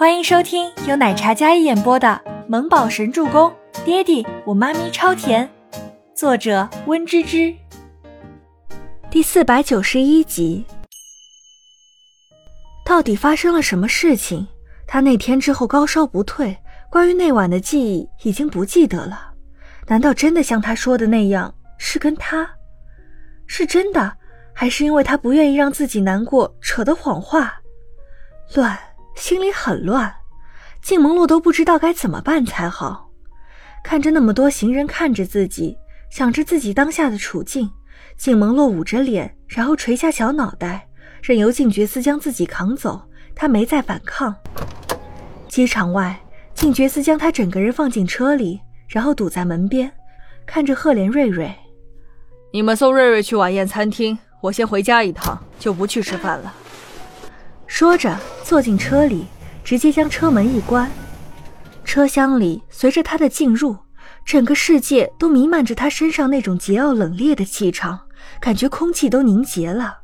欢迎收听由奶茶嘉一演播的《萌宝神助攻》，爹地我妈咪超甜，作者温芝芝。第四百九十一集。到底发生了什么事情？他那天之后高烧不退，关于那晚的记忆已经不记得了。难道真的像他说的那样，是跟他？是真的，还是因为他不愿意让自己难过扯的谎话？乱。心里很乱，静萌洛都不知道该怎么办才好。看着那么多行人看着自己，想着自己当下的处境，静萌洛捂着脸，然后垂下小脑袋，任由静觉司将自己扛走。他没再反抗。机场外，静觉司将他整个人放进车里，然后堵在门边，看着赫连瑞瑞：“你们送瑞瑞去晚宴餐厅，我先回家一趟，就不去吃饭了。”说着，坐进车里，直接将车门一关。车厢里随着他的进入，整个世界都弥漫着他身上那种桀骜冷冽的气场，感觉空气都凝结了，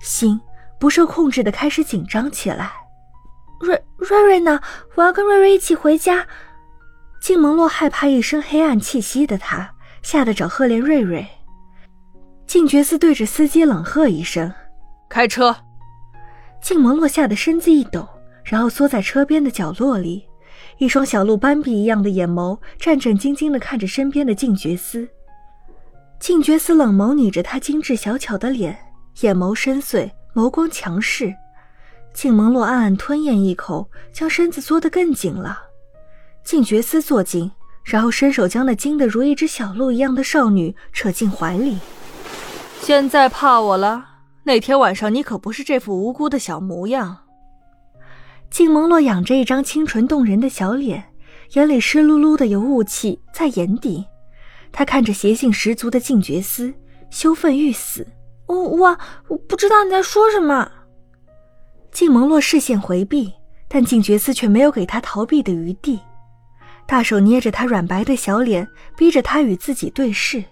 心不受控制的开始紧张起来。瑞瑞瑞呢？我要跟瑞瑞一起回家。静蒙洛害怕一身黑暗气息的他，吓得找赫连瑞瑞。静觉寺对着司机冷喝一声：“开车。”静萌落下的身子一抖，然后缩在车边的角落里，一双小鹿斑比一样的眼眸战战兢兢地看着身边的静觉司。静觉司冷眸睨着他精致小巧的脸，眼眸深邃，眸光强势。静萌洛暗暗吞咽一口，将身子缩得更紧了。静觉司坐近，然后伸手将那惊得如一只小鹿一样的少女扯进怀里。现在怕我了？那天晚上你可不是这副无辜的小模样。静萌洛仰着一张清纯动人的小脸，眼里湿漉漉的有雾气在眼底。他看着邪性十足的静觉司，羞愤欲死。我我我不知道你在说什么。静萌洛视线回避，但静觉司却没有给他逃避的余地，大手捏着他软白的小脸，逼着他与自己对视。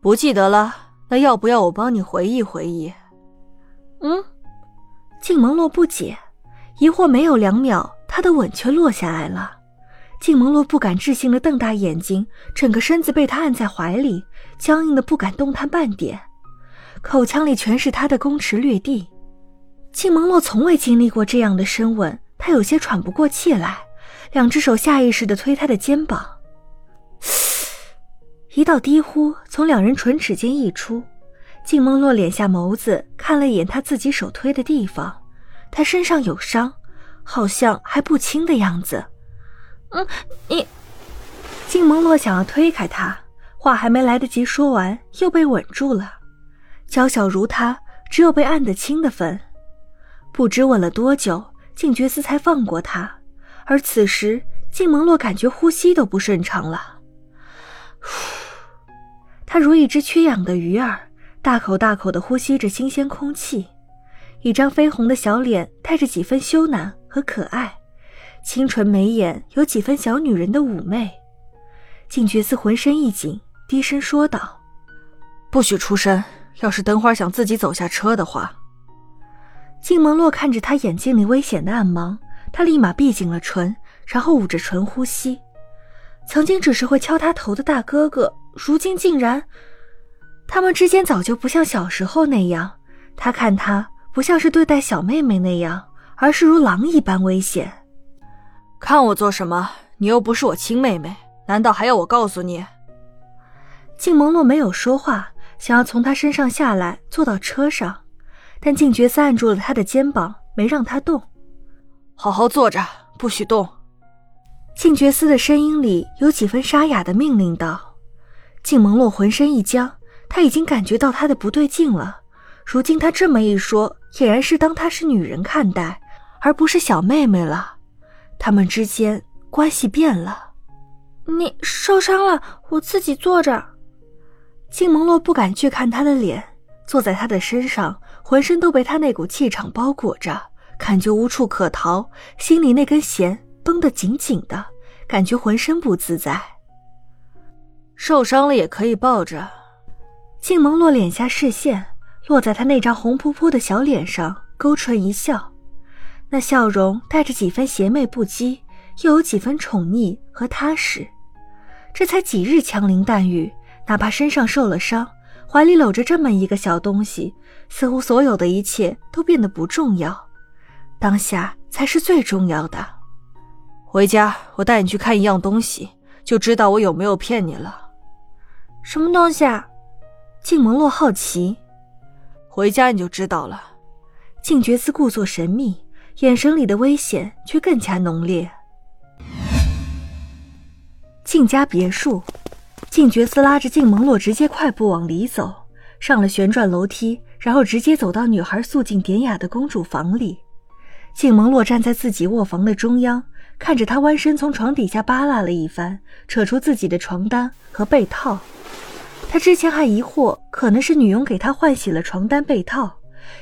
不记得了。那要不要我帮你回忆回忆？嗯，静蒙洛不解，疑惑没有两秒，他的吻却落下来了。静蒙洛不敢置信的瞪大眼睛，整个身子被他按在怀里，僵硬的不敢动弹半点，口腔里全是他的攻池掠地。静蒙洛从未经历过这样的深吻，他有些喘不过气来，两只手下意识的推他的肩膀。一道低呼从两人唇齿间溢出，静梦洛敛下眸子看了一眼他自己手推的地方，他身上有伤，好像还不轻的样子。嗯，你……静梦洛想要推开他，话还没来得及说完，又被稳住了。娇小如他，只有被按得轻的份。不知吻了多久，静觉司才放过他，而此时静梦洛感觉呼吸都不顺畅了。呼。他如一只缺氧的鱼儿，大口大口地呼吸着新鲜空气，一张绯红的小脸带着几分羞赧和可爱，清纯眉眼有几分小女人的妩媚。静觉寺浑身一紧，低声说道：“不许出声，要是等会儿想自己走下车的话。”静萌洛看着他眼睛里危险的暗芒，他立马闭紧了唇，然后捂着唇呼吸。曾经只是会敲他头的大哥哥。如今竟然，他们之间早就不像小时候那样。他看他不像是对待小妹妹那样，而是如狼一般危险。看我做什么？你又不是我亲妹妹，难道还要我告诉你？静萌洛没有说话，想要从他身上下来，坐到车上，但静觉斯按住了他的肩膀，没让他动。好好坐着，不许动。静觉斯的声音里有几分沙哑的命令道。静萌洛浑身一僵，他已经感觉到他的不对劲了。如今他这么一说，俨然是当她是女人看待，而不是小妹妹了。他们之间关系变了。你受伤了，我自己坐着。静萌洛不敢去看他的脸，坐在他的身上，浑身都被他那股气场包裹着，感觉无处可逃，心里那根弦绷得紧紧的，感觉浑身不自在。受伤了也可以抱着。静萌洛敛下视线，落在他那张红扑扑的小脸上，勾唇一笑。那笑容带着几分邪魅不羁，又有几分宠溺和踏实。这才几日枪林弹雨，哪怕身上受了伤，怀里搂着这么一个小东西，似乎所有的一切都变得不重要，当下才是最重要的。回家，我带你去看一样东西，就知道我有没有骗你了。什么东西啊？静蒙洛好奇。回家你就知道了。静觉寺故作神秘，眼神里的危险却更加浓烈。静家别墅，静觉寺拉着静蒙洛直接快步往里走，上了旋转楼梯，然后直接走到女孩素净典雅的公主房里。静蒙洛站在自己卧房的中央。看着她弯身从床底下扒拉了一番，扯出自己的床单和被套。他之前还疑惑，可能是女佣给他换洗了床单被套，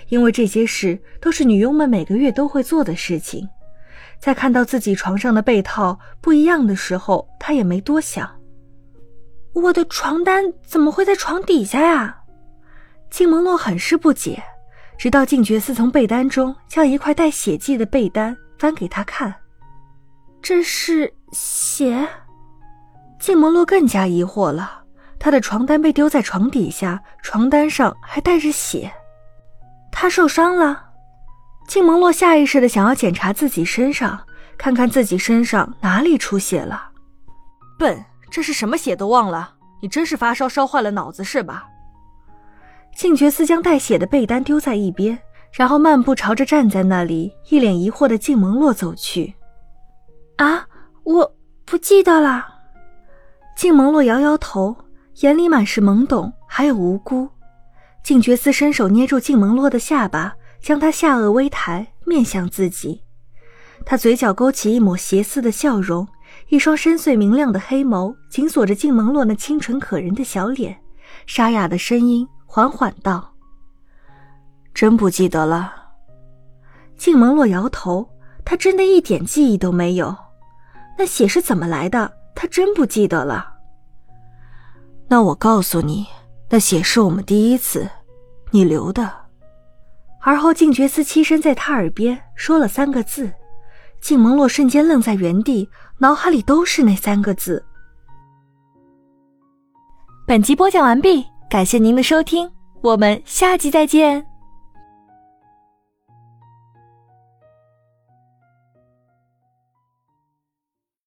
因为这些事都是女佣们每个月都会做的事情。在看到自己床上的被套不一样的时候，他也没多想。我的床单怎么会在床底下呀？金蒙洛很是不解，直到静觉寺从被单中将一块带血迹的被单翻给他看。这是血，静蒙洛更加疑惑了。他的床单被丢在床底下，床单上还带着血，他受伤了。静蒙洛下意识的想要检查自己身上，看看自己身上哪里出血了。笨，这是什么血都忘了？你真是发烧烧坏了脑子是吧？静觉斯将带血的被单丢在一边，然后漫步朝着站在那里一脸疑惑的静蒙洛走去。啊，我不记得了。静蒙洛摇摇头，眼里满是懵懂，还有无辜。静觉斯伸手捏住静蒙洛的下巴，将她下颚微抬，面向自己。他嘴角勾起一抹邪肆的笑容，一双深邃明亮的黑眸紧锁着静蒙洛那清纯可人的小脸，沙哑的声音缓缓道：“真不记得了。”静蒙洛摇头，他真的一点记忆都没有。那血是怎么来的？他真不记得了。那我告诉你，那血是我们第一次你留的。而后，静觉斯栖身在他耳边说了三个字，静蒙洛瞬间愣在原地，脑海里都是那三个字。本集播讲完毕，感谢您的收听，我们下集再见。